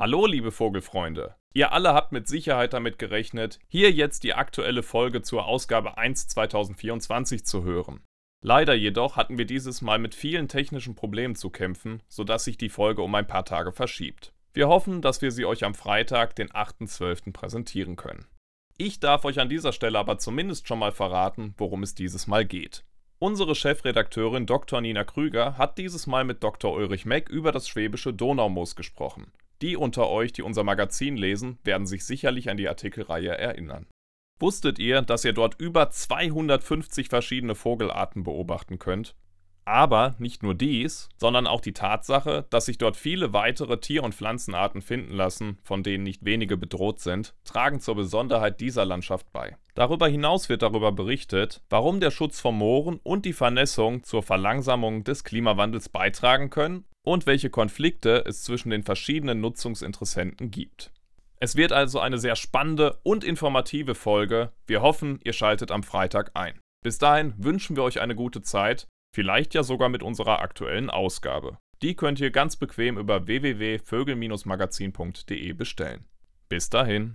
Hallo, liebe Vogelfreunde. Ihr alle habt mit Sicherheit damit gerechnet, hier jetzt die aktuelle Folge zur Ausgabe 1 2024 zu hören. Leider jedoch hatten wir dieses Mal mit vielen technischen Problemen zu kämpfen, sodass sich die Folge um ein paar Tage verschiebt. Wir hoffen, dass wir sie euch am Freitag, den 8.12. präsentieren können. Ich darf euch an dieser Stelle aber zumindest schon mal verraten, worum es dieses Mal geht. Unsere Chefredakteurin Dr. Nina Krüger hat dieses Mal mit Dr. Ulrich Meck über das schwäbische Donaumoos gesprochen. Die unter euch, die unser Magazin lesen, werden sich sicherlich an die Artikelreihe erinnern. Wusstet ihr, dass ihr dort über 250 verschiedene Vogelarten beobachten könnt? Aber nicht nur dies, sondern auch die Tatsache, dass sich dort viele weitere Tier- und Pflanzenarten finden lassen, von denen nicht wenige bedroht sind, tragen zur Besonderheit dieser Landschaft bei. Darüber hinaus wird darüber berichtet, warum der Schutz von Mooren und die Vernässung zur Verlangsamung des Klimawandels beitragen können und welche Konflikte es zwischen den verschiedenen Nutzungsinteressenten gibt. Es wird also eine sehr spannende und informative Folge. Wir hoffen, ihr schaltet am Freitag ein. Bis dahin wünschen wir euch eine gute Zeit, vielleicht ja sogar mit unserer aktuellen Ausgabe. Die könnt ihr ganz bequem über www.vögel-magazin.de bestellen. Bis dahin.